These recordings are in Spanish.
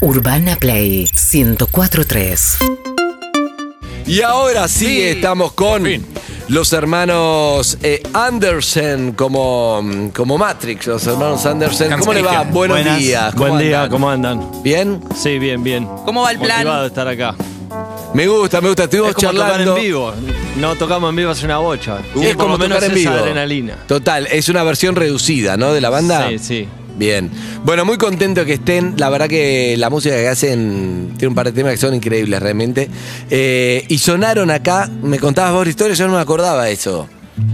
Urbana Play 1043. Y ahora sí, Sí, estamos con fin. los hermanos eh, Andersen como, como Matrix, los hermanos Andersen. Hans ¿Cómo le va? Buenos Buenas. días. ¿cómo Buen día, andan? ¿cómo andan? ¿Bien? Sí, bien, bien. ¿Cómo va el plan? Motivado de estar acá. Me gusta, me gusta. Estuvimos Es como tocar charlando. en vivo. No tocamos en vivo hace una bocha. Es Tiene por como menos tocar en esa vivo. adrenalina. Total, es una versión reducida, ¿no? De la banda. Sí, sí. Bien. Bueno, muy contento que estén. La verdad que la música que hacen tiene un par de temas que son increíbles realmente. Eh, y sonaron acá. Me contabas vos la historia, yo no me acordaba de eso.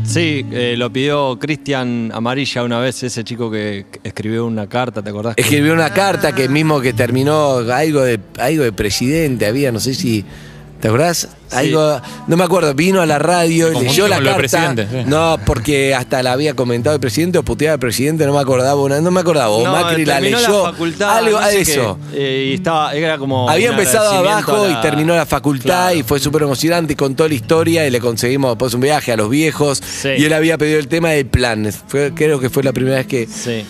Sí, eh, lo pidió Cristian Amarilla una vez, ese chico que escribió una carta, ¿te acordás? Escribió una carta que mismo que terminó algo de algo de presidente, había, no sé si. ¿Te acordás? Algo, no me acuerdo, vino a la radio y leyó la carta. presidente, sí. No, porque hasta la había comentado el presidente o puteaba al presidente, no me acordaba, una- no me acordaba. O No, Macri la leyó. la facultad, algo no sé eso. qué, eh, y estaba, era como. Había empezado abajo la- y terminó la facultad Claro. y fue súper emocionante y contó la historia y le conseguimos después un viaje a los viejos Sí. y él había pedido el tema del plan. Fue- creo que fue la primera vez que, Sí.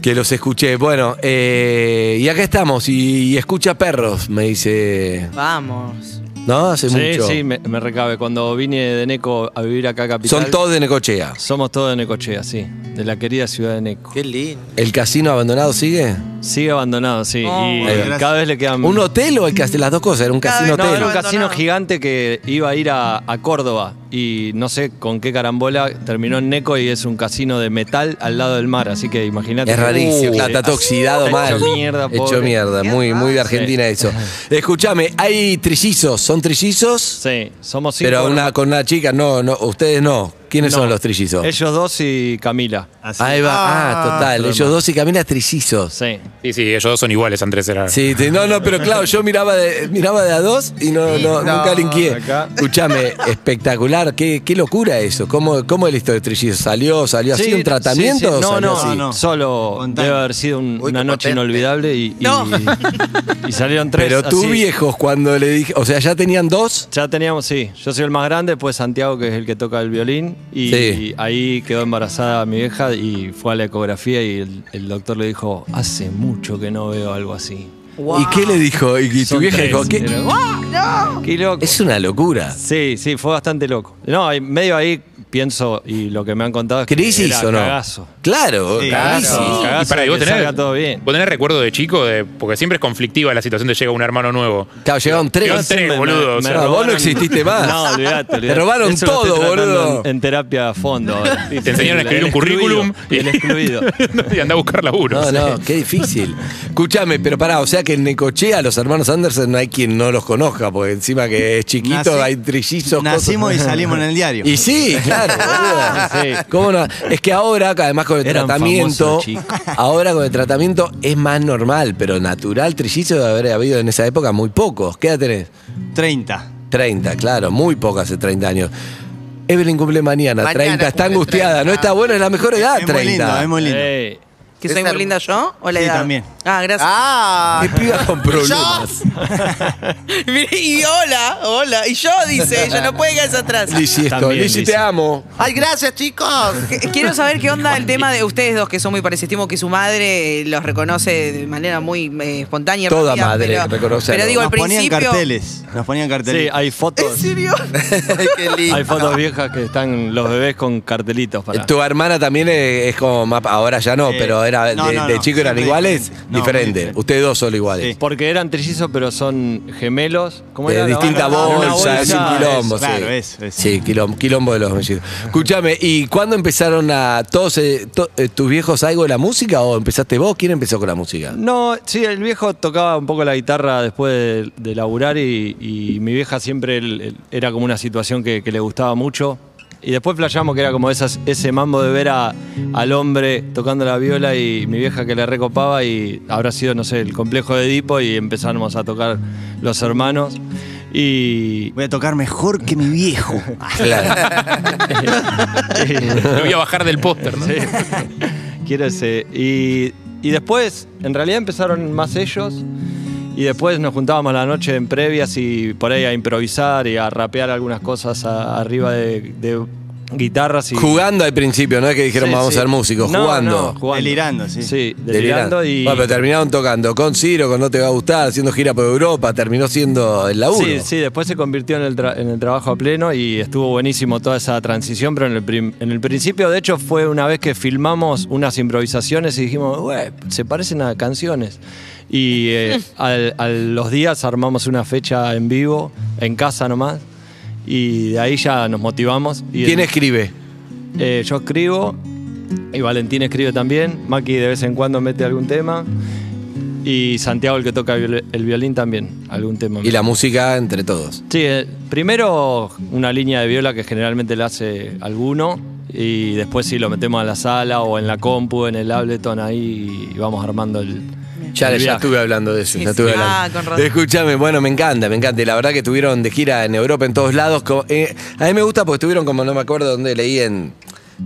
que los escuché. Bueno, eh, y acá estamos y, y escucha perros, me dice. Vamos. ¿No? Hace Sí, mucho. sí, me, me recabe. Cuando vine de Neco a vivir acá a Capital. Son todos de Necochea. Somos todos de Necochea, sí. De la querida ciudad de Neco. Qué lindo. ¿El casino abandonado sigue? Sigue abandonado, sí. Oh. y cada vez le quedan. ¿Un hotel o el casino? Las dos cosas, era un Cada casino No, hotel. era un casino gigante que iba a ir a, a Córdoba y no sé con qué carambola terminó en Neco y es un casino de metal al lado del mar, así que imagínate. Es que- rarísimo, Uh, está todo oxidado está mal. Hecho mierda, Hecho mierda, muy, muy de. Argentina eso. Escúchame, hay trillizos, ¿son trillizos? Sí, somos cinco. Pero una, con una chica, no, no, ustedes no. ¿Quiénes No. son los trillizos? Ellos dos y Camila. Así. Ahí va, ah, total, pero ellos no. dos y Camila trillizos. Sí. Sí, sí, ellos dos son iguales, Andrés era. Sí, sí, no, no, pero claro, yo miraba de, miraba de a dos y no, no, nunca linqué. Escúchame, espectacular, qué, qué locura eso. ¿Cómo, ¿Cómo historia de Trillizos? ¿Salió, salió así Sí, un tratamiento? sí, sí. o No, salió no, así? no. Solo debe haber sido un- Uy, una noche potente. inolvidable y, y, No. y salieron tres. Pero tú así. viejos, cuando le dije, o sea, ya tenían dos. Ya teníamos, sí. Yo soy el más grande, pues Santiago, que es el que toca el violín. Y, Sí. ahí quedó embarazada mi vieja y fue a la ecografía y el, el doctor le dijo, hace mucho que no veo algo así. ¿Y qué le dijo? Y, tu Son vieja tres. dijo, ¿qué? ¡Ah! ¡Qué loco! Es una locura. Sí, sí, fue bastante loco. No, medio ahí pienso, y lo que me han contado es que ¿Crisis era o no? cagazo. Claro, Sí, cagazo. Y para, de ¿y vos que tenés, salga todo bien. vos tenés recuerdo de chico, de, porque siempre es conflictiva la situación de llega un hermano nuevo. Claro, llegaron tres. Llegaron tres, Me- boludo. o me sea, No, vos no robaron- exististe más. No, olvidate, olvidate. Te robaron Eso lo estoy todo, tratando boludo. En, en terapia a fondo. ahora. te enseñaron a escribir El un currículum excluido, El excluido. y andá a buscar laburo. No, no, qué difícil. Escúchame, pero pará, o sea que en Necochea los hermanos Anderson no hay quien no los conozca, porque encima que es chiquito, Nací- hay trillizos. Nacimos y cosas. salimos en el diario. Y sí, claro. boludo. Sí. ¿Cómo no? Es que ahora, además con el Eran tratamiento, famosos, chicos. ahora con el tratamiento es más normal, pero natural trillizo debe haber habido en esa época muy pocos. ¿Qué edad tenés? 30. 30, claro, muy pocas hace 30 años. Evelyn cumple mañana, Mañana 30, está cumple angustiada, 30. no está buena, es la mejor edad, es muy 30. lindo, es muy lindo. ¿Que soy muy linda yo o la Sí, edad? también. Ah, gracias. Ah, Qué piba con problemas. Y hola, hola. Y yo, dice, ella no puede quedarse atrás. Lizzy, esto, También, Lizzy, Lizzy. te amo. Ay, gracias, chicos. Qu- Quiero saber qué onda el tema de ustedes dos que son muy parecidos. Estimo que su madre eh, los reconoce de manera muy eh, espontánea. Toda rápida, madre pero, reconoce a Pero los- digo, al Nos ponían principio. carteles. Nos ponían Sí, carteles. hay ¿En fotos. serio? Qué lindo. Hay fotos viejas que están los bebés con cartelitos para. Tu hermana también es, es como más, ahora ya no, Eh, pero era de, no, no, de no, chico eran siempre iguales, diferente. No, diferente. Ustedes dos son iguales. Sí. Porque eran trillizos, pero son gemelos. ¿Cómo De era? distinta Una bolsa, es un quilombo, eso, claro, sí. Sí, quilombo, quilombo de los mellizos. Escúchame, ¿y cuándo empezaron a todos eh, to- eh, tus viejos algo de la música o empezaste vos? ¿Quién empezó con la música? No, sí, el viejo tocaba un poco la guitarra después de, de laburar y, y mi vieja siempre el- el- era como una situación que, que le gustaba mucho. Y después flasheamos que era como esas, ese mambo de ver a- al hombre tocando la viola y mi vieja que le recopaba y habrá sido, no sé, el complejo de Edipo y empezamos a tocar los hermanos. Y, Voy a tocar mejor que mi viejo. Claro. Me voy a bajar del póster, ¿no? Sí. Quiero ese. Y, y después, en realidad empezaron más ellos. Y después nos juntábamos la noche en previas y por ahí a improvisar y a rapear algunas cosas a- arriba de, de guitarras y... Jugando al principio, no es que dijeron Sí, vamos sí. a ser músicos, No, jugando. no, jugando. Delirando, sí. Sí, delirando y... Bueno, pero terminaron tocando con Ciro, con No Te Va a Gustar, haciendo gira por Europa, terminó siendo el laburo. Sí, sí, después se convirtió en el, tra- en el trabajo a pleno y estuvo buenísimo toda esa transición, pero en el, prim- en el principio, de hecho, fue una vez que filmamos unas improvisaciones y dijimos, "Güey, se parecen a canciones. Y eh, al- a los días armamos una fecha en vivo, en casa nomás, y de ahí ya nos motivamos. Y ¿Quién el- escribe? eh, yo escribo y Valentín escribe también. Maki de vez en cuando mete algún tema. Y Santiago, el que toca el viol- el violín, también algún tema. Y la música entre todos. Sí, eh, primero una línea de viola que generalmente la hace alguno. Y después sí lo metemos a la sala o en la compu, en el Ableton ahí y vamos armando el. Ya, ya viaje. estuve hablando de eso. Sí, ya estuve sí. Ah, hablando. con razón. Escúchame, bueno, me encanta, me encanta. Y la verdad que estuvieron de gira en Europa, en todos lados. Eh, a mí me gusta porque estuvieron, como no me acuerdo dónde leí, en.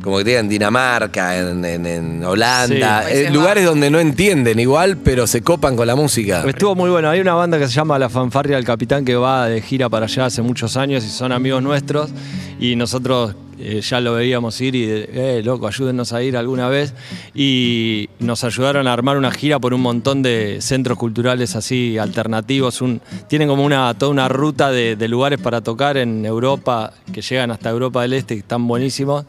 Como que te en Dinamarca, en, en- en Holanda. Sí. eh, lugares donde no entienden igual, pero se copan con la música. Estuvo muy bueno. Hay una banda que se llama La Fanfarria del Capitán que va de gira para allá hace muchos años y son amigos nuestros. Y nosotros eh, ya lo veíamos ir y, eh, loco, ayúdennos a ir alguna vez. Y nos ayudaron a armar una gira por un montón de centros culturales así alternativos. Tienen como toda una ruta de, de lugares para tocar en Europa que llegan hasta Europa del Este, que están buenísimos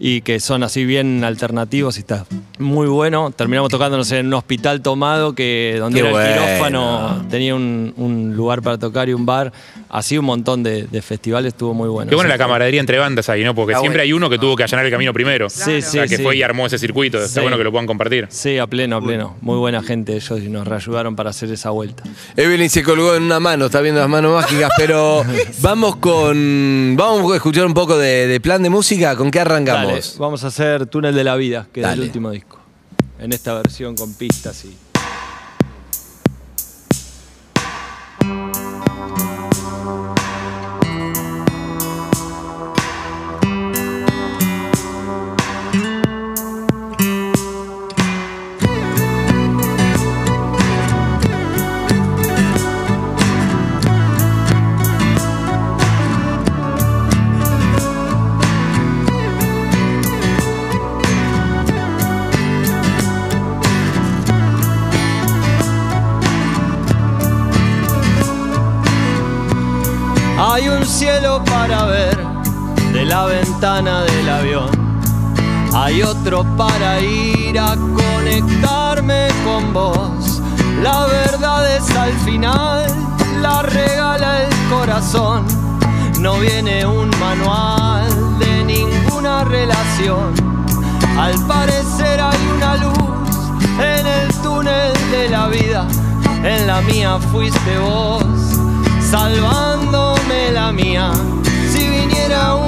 y que son así bien alternativos y está muy bueno. Terminamos tocándonos en un hospital tomado que donde era el bueno. quirófano tenía un, un lugar para tocar y un bar. Así un montón de, de festivales estuvo muy bueno. Qué buena Sí. la camaradería entre bandas ahí, ¿no? Porque Está siempre bueno. hay uno que tuvo que allanar el camino primero. Sí, O sí, sea, que sí. fue y armó ese circuito. Está Sí. bueno que lo puedan compartir. Sí, a pleno, a pleno. Muy buena gente ellos y nos reayudaron para hacer esa vuelta. Evelyn se colgó en una mano, está viendo las manos mágicas, pero vamos con. Vamos a escuchar un poco de, de plan de música. ¿Con qué arrancamos? Dale, vamos a hacer Túnel de la Vida, que es el último disco. En esta versión con pistas y. Para ir a conectarme con vos. La verdad es al final, la regala el corazón. No viene un manual de ninguna relación. Al parecer hay una luz en el túnel de la vida. En la mía fuiste vos, salvándome la mía. Si viniera un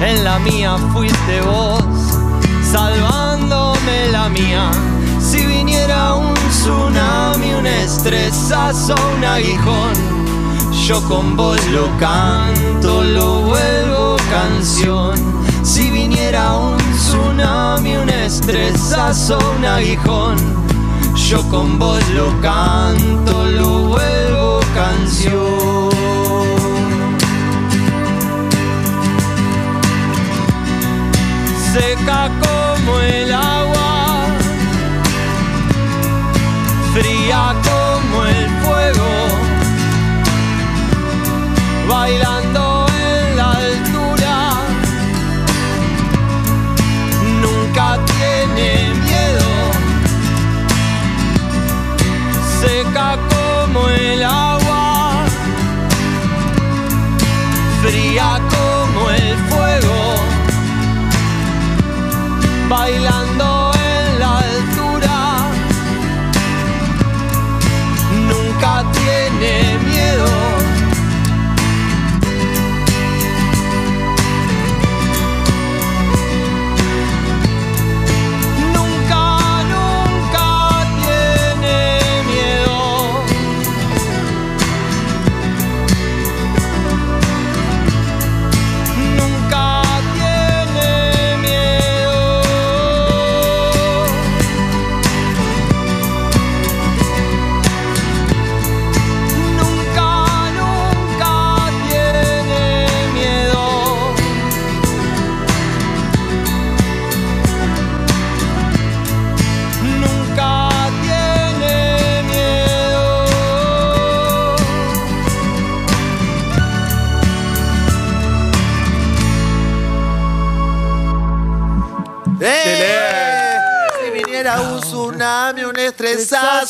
En la mía fuiste vos salvándome la mía. Si viniera un tsunami, un estresazo, un aguijón, yo con vos lo canto, lo vuelvo canción. Si viniera un tsunami, un estresazo, un aguijón, yo con vos lo canto, lo vuelvo canción. como el agua, fría como el fuego, bailando.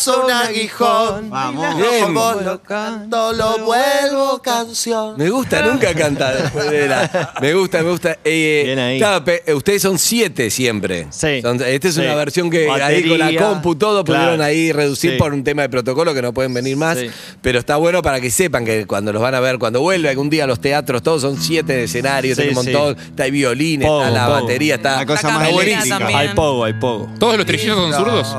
Un aguijón. Vamos. Bien. Vos lo canto, lo vuelvo canción. Me gusta, nunca canta después de la. Me gusta, me gusta. Eh, Bien ahí. claro, pe- eh, ustedes son siete siempre. Sí. Son- esta es Sí. una versión que ahí con la Batería, compu todo claro. pudieron ahí reducir Sí. por un tema de protocolo que no pueden venir más. Sí. Pero está bueno para que sepan que cuando los van a ver, cuando vuelve algún día a los teatros, todos son siete de escenario, Sí, tiene un sí. montón. Está el violín, Pogo, está la pogo. batería, está. La cosa La más camarera eléctrica. también. Hay pogo, hay pogo. ¿Todos los trillizos son zurdos?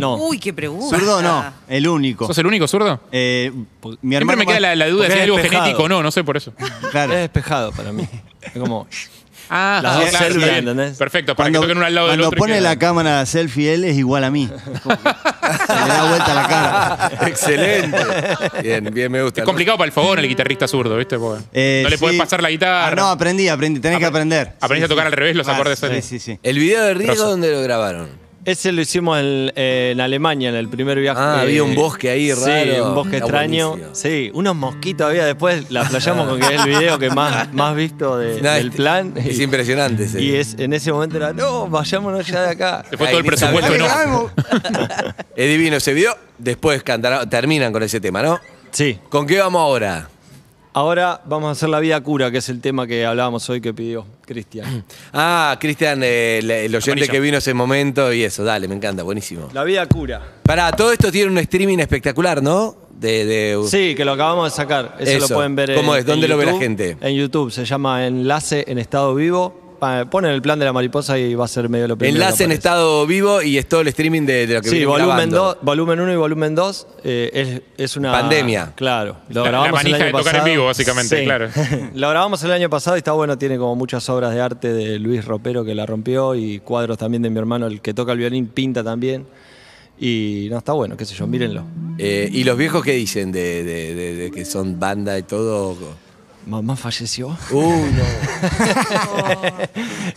No. Uy, qué pregunta. Zurdo no, el único. ¿Sos el único zurdo? Eh, mi Siempre hermano me queda la, la duda porque si hay es algo despejado. genético o no, no sé por eso. Claro. Es despejado para mí. Es como. Ah, Las ah, dos claro, células, está bien. ¿entendés? Perfecto, para Cuando, que toquen uno al lado del cuando otro. y pone queda- la cámara selfie, él es igual a mí. Es como que se le da vuelta la cara. Excelente. Bien, bien, me gusta. Es complicado para el fogón el guitarrista zurdo, ¿viste? Porque Eh, no le sí. podés pasar la guitarra. Ah, no, aprendí, aprendí. Tenés que aprender. aprendiste Sí, a tocar sí. al revés los Ah, acordes. Sí, sí, sí. El video de Riego, Grosso. ¿dónde lo grabaron? Ese lo hicimos en, en Alemania, en el primer viaje. Ah, había un bosque ahí Sí, raro. un bosque Está extraño. buenísimo. Sí, unos mosquitos había. Después la playamos con que es el video que más, más visto de- No, del es- plan. Es Y- impresionante. ese. Y es, en ese momento era, no, vayámonos ya de acá. Ay, todo el presupuesto off. Es divino ese video. Después cantará, terminan con ese tema, ¿no? Sí. ¿Con qué vamos ahora? Ahora vamos a hacer la vida cura, que es el tema que hablábamos hoy que pidió Cristian. Ah, Cristian, eh, el, oyente Amarillo. que vino ese momento y eso, dale, me encanta, buenísimo. La vida cura. Pará, todo esto tiene un streaming espectacular, ¿no? De, de- Sí, que lo acabamos de sacar. Eso, Eso. lo pueden ver ¿Cómo en- es? ¿Dónde en lo ve la gente? En YouTube. Se llama Enlace en Estado Vivo. Ponen el plan de la mariposa y va a ser medio lo primero. Enlace en estado vivo y es todo el streaming de, de lo que Sí, volumen grabando. 2, volumen 1 y volumen 2 es, es una Pandemia. Claro, lo La- la grabamos el año de tocar en pasado. vivo, básicamente, claro. lo grabamos el año pasado y está bueno, tiene como muchas obras de arte de Luis Ropero que la rompió y cuadros también de mi hermano, el que toca el violín, pinta también. Y no, está bueno, qué sé yo, mírenlo. Eh, ¿Y los viejos qué dicen de, de- de- de que son banda y todo? Mamá falleció. Uh, no.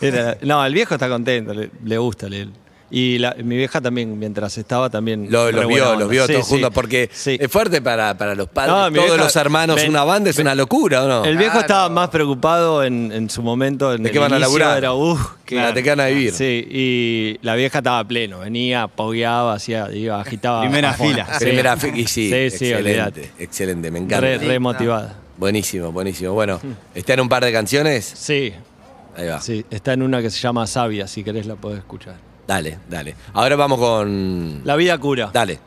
Era- no, el viejo está contento, le, le gusta. le- y la- mi vieja también, mientras estaba, también. Lo- re los buena vio, onda. los vio Sí, todos sí. juntos porque Sí. es fuerte para, para los padres. No, mi Todos vieja- los hermanos, ven- una banda es una locura, ¿o no? El viejo estaba más preocupado en, en su momento. En ¿De el qué van a inicio laburar? Era, "Uf, Que la te quedan a vivir. Sí, y la vieja estaba pleno. Venía, pogueaba, hacía, iba, agitaba. Primera a fondo. fila. Sí. Primera fe- y sí, Sí, sí, excelente, me encanta. Re, re motivada. Buenísimo, buenísimo. Bueno, ¿está en un par de canciones? Sí, Ahí va. sí, está en una que se llama Sabia, si querés la podés escuchar. Dale, dale. Ahora vamos con. La vida cura. Dale.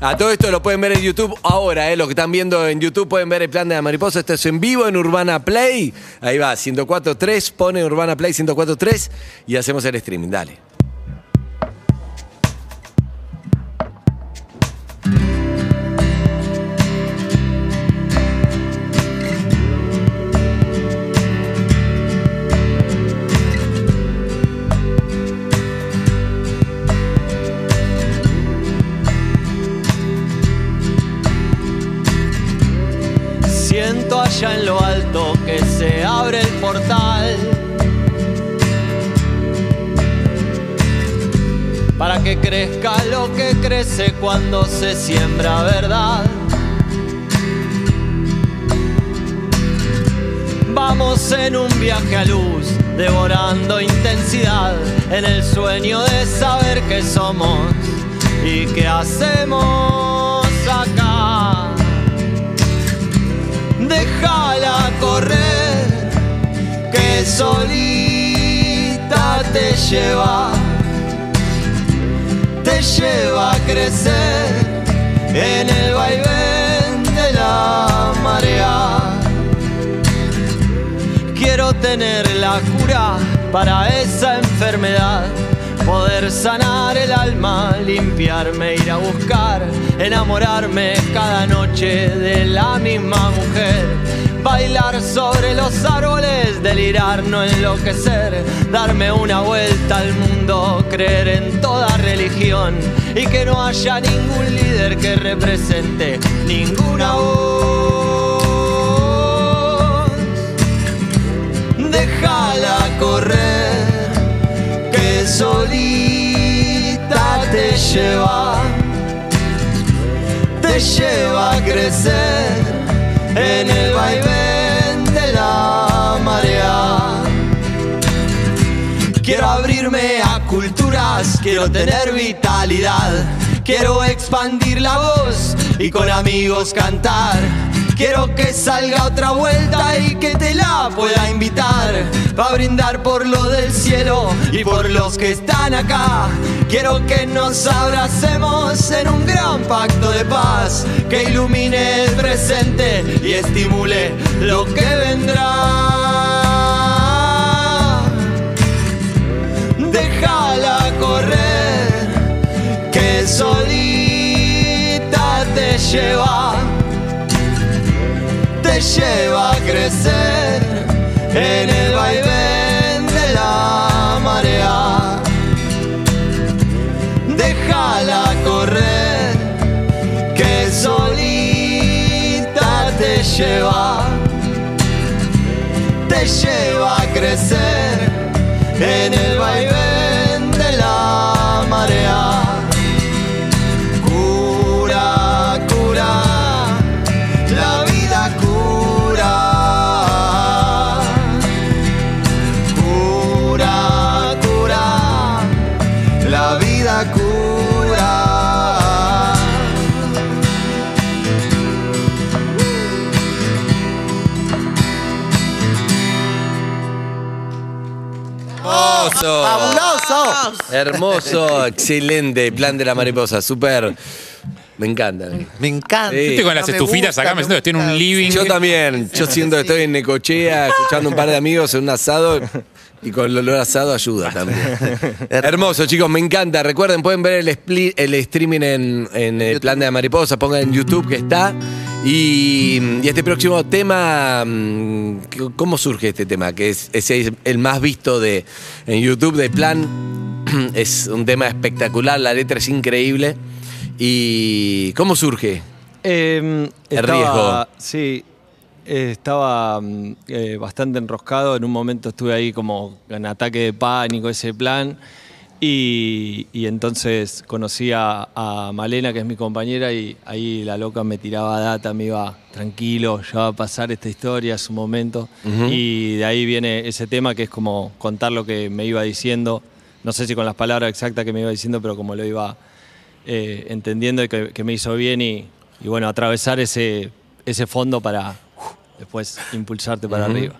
A todo esto lo pueden ver en YouTube ahora, ¿eh? Lo que están viendo en YouTube pueden ver el plan de la mariposa. Esto es en vivo en Urbana Play. Ahí va, 104.3, pone Urbana Play 104.3 y hacemos el streaming. Dale. Siento allá en lo alto que se abre el portal. Para que crezca lo que crece cuando se siembra verdad. Vamos en un viaje a luz, devorando intensidad, en el sueño de saber qué somos y qué hacemos Déjala correr, que solita te lleva, te lleva a crecer en el vaivén de la marea. Quiero tener la cura para esa enfermedad, poder sanar el alma, limpiarme, ir a buscar, enamorarme cada noche de la misma mujer. Bailar sobre los árboles, delirar, no enloquecer, darme una vuelta al mundo, creer en toda religión y que no haya ningún líder que represente ninguna voz. Déjala correr, solita te lleva, te lleva a crecer en el vaivén de la marea. Quiero abrirme a culturas, quiero tener vitalidad, quiero expandir la voz y con amigos cantar. Quiero que salga otra vuelta y que te la pueda invitar para brindar por lo del cielo y por los que están acá. Quiero que nos abracemos en un gran pacto de paz que ilumine el presente y estimule lo que vendrá. Déjala correr, que solita te lleva, te lleva a crecer en el vaivén de la marea. Déjala correr, que solita te lleva, te lleva a crecer Hermoso. ¡Fabuloso! Hermoso, excelente. Plan de la mariposa, súper. Me encanta. Me encanta. Sí. Estoy con las Me estufitas gusta, acá, me siento que estoy en un living. Yo también. Yo siento que estoy en Necochea, escuchando un par de amigos en un asado. Y con el olor a asado ayuda también. Hermoso, chicos, me encanta. Recuerden, pueden ver el, split, el streaming en, en el plan de la mariposa. Pongan en YouTube que está. Y, y este próximo tema, mm, ¿cómo surge este tema? Que es, es el más visto de, en YouTube de plan. Es un tema espectacular, la letra es increíble. ¿Y cómo surge? Eh, El estaba- riesgo. Sí, estaba mm, eh, bastante enroscado. En un momento estuve ahí como en ataque de pánico, ese plan. Y, y entonces conocí a, a Malena, que es mi compañera, y ahí la loca me tiraba data, me iba tranquilo, ya va a pasar esta historia, su momento. Y de ahí viene ese tema que es como contar lo que me iba diciendo. No sé si con las palabras exactas que me iba diciendo, pero como lo iba eh, entendiendo y que, que me hizo bien y, y bueno, atravesar ese, ese fondo para uf, después impulsarte para arriba.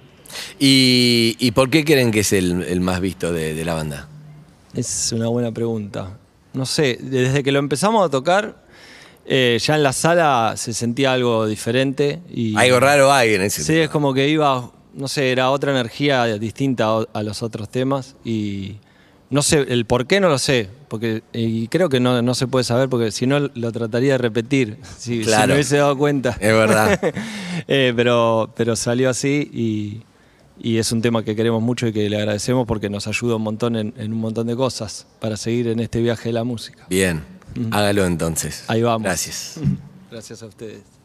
¿Y, y por qué creen que es el, el más visto de, de la banda? Es una buena pregunta. No sé, desde que lo empezamos a tocar, eh, ya en la sala se sentía algo diferente. Y, Algo raro hay en ese Sí, tema. es como que iba, no sé, era otra energía distinta a, los otros temas y no sé, el por qué no lo sé, porque y creo que no, no se puede saber porque si no lo trataría de repetir, si, si Claro. me hubiese dado cuenta. Es verdad. Eh, pero, pero salió así y, y es un tema que queremos mucho y que le agradecemos porque nos ayuda un montón en, en un montón de cosas para seguir en este viaje de la música. Bien, hágalo entonces. Ahí vamos. Gracias. Gracias a ustedes.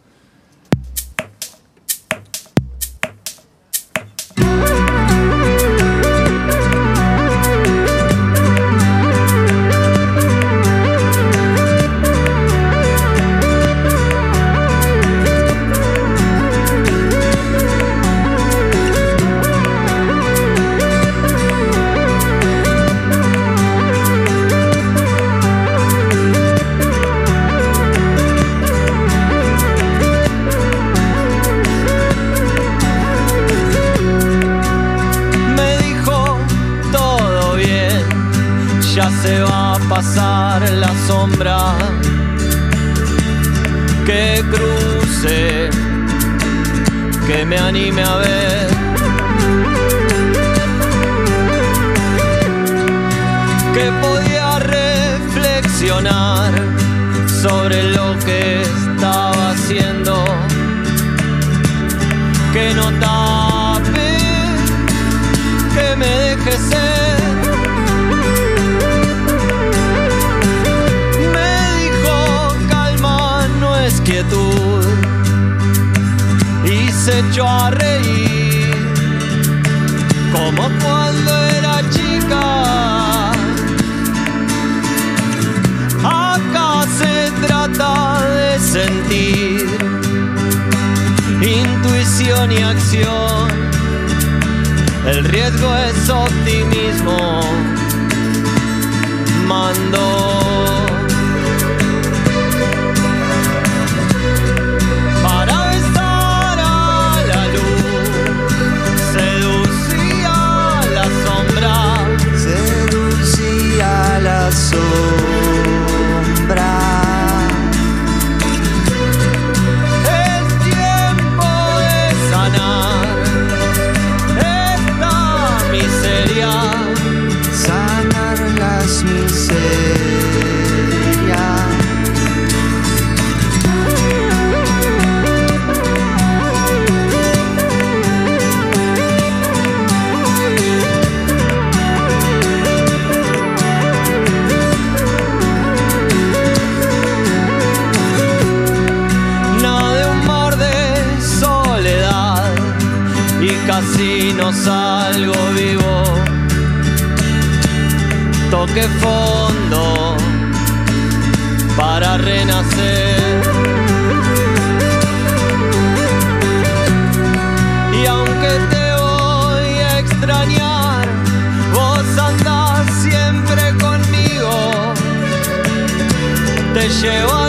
Echó a reír, como cuando era chica. Acá se trata de sentir intuición y acción. El riesgo es optimismo. Mando. Te llevo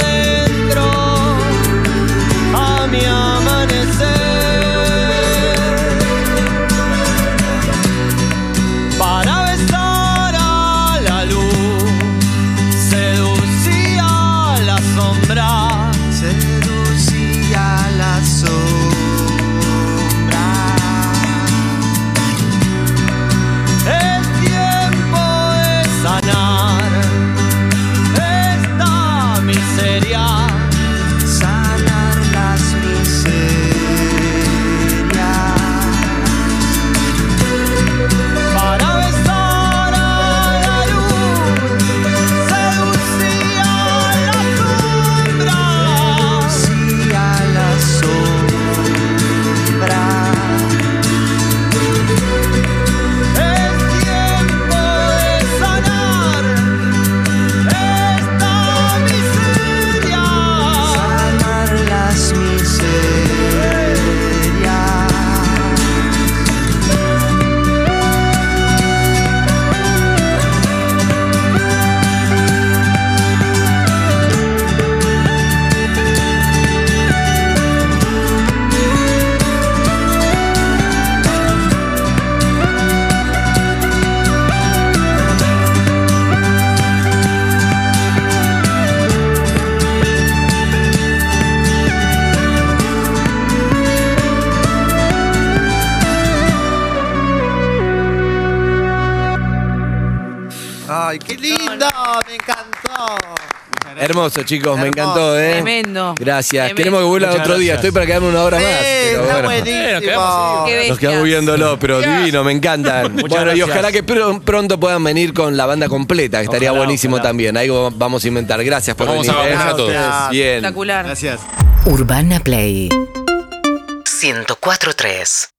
Hermoso, chicos, me encantó, ¿eh? Tremendo. Gracias. Tremendo. Queremos que vuelvan Muchas otro día. gracias. Estoy para quedarme una hora Sí, más. pero está bueno. buenísimo. quedamos Qué Nos quedamos viéndolo, pero divino, me encantan. bueno, y gracias. ojalá que pr- pronto puedan venir con la banda completa, que estaría Ojalá, buenísimo ojalá. también. Ahí vamos a inventar. Gracias por Vamos venir. a ¿eh? vacunar a todos. Gracias. Bien. Espectacular. Gracias. Urbana Play 104.3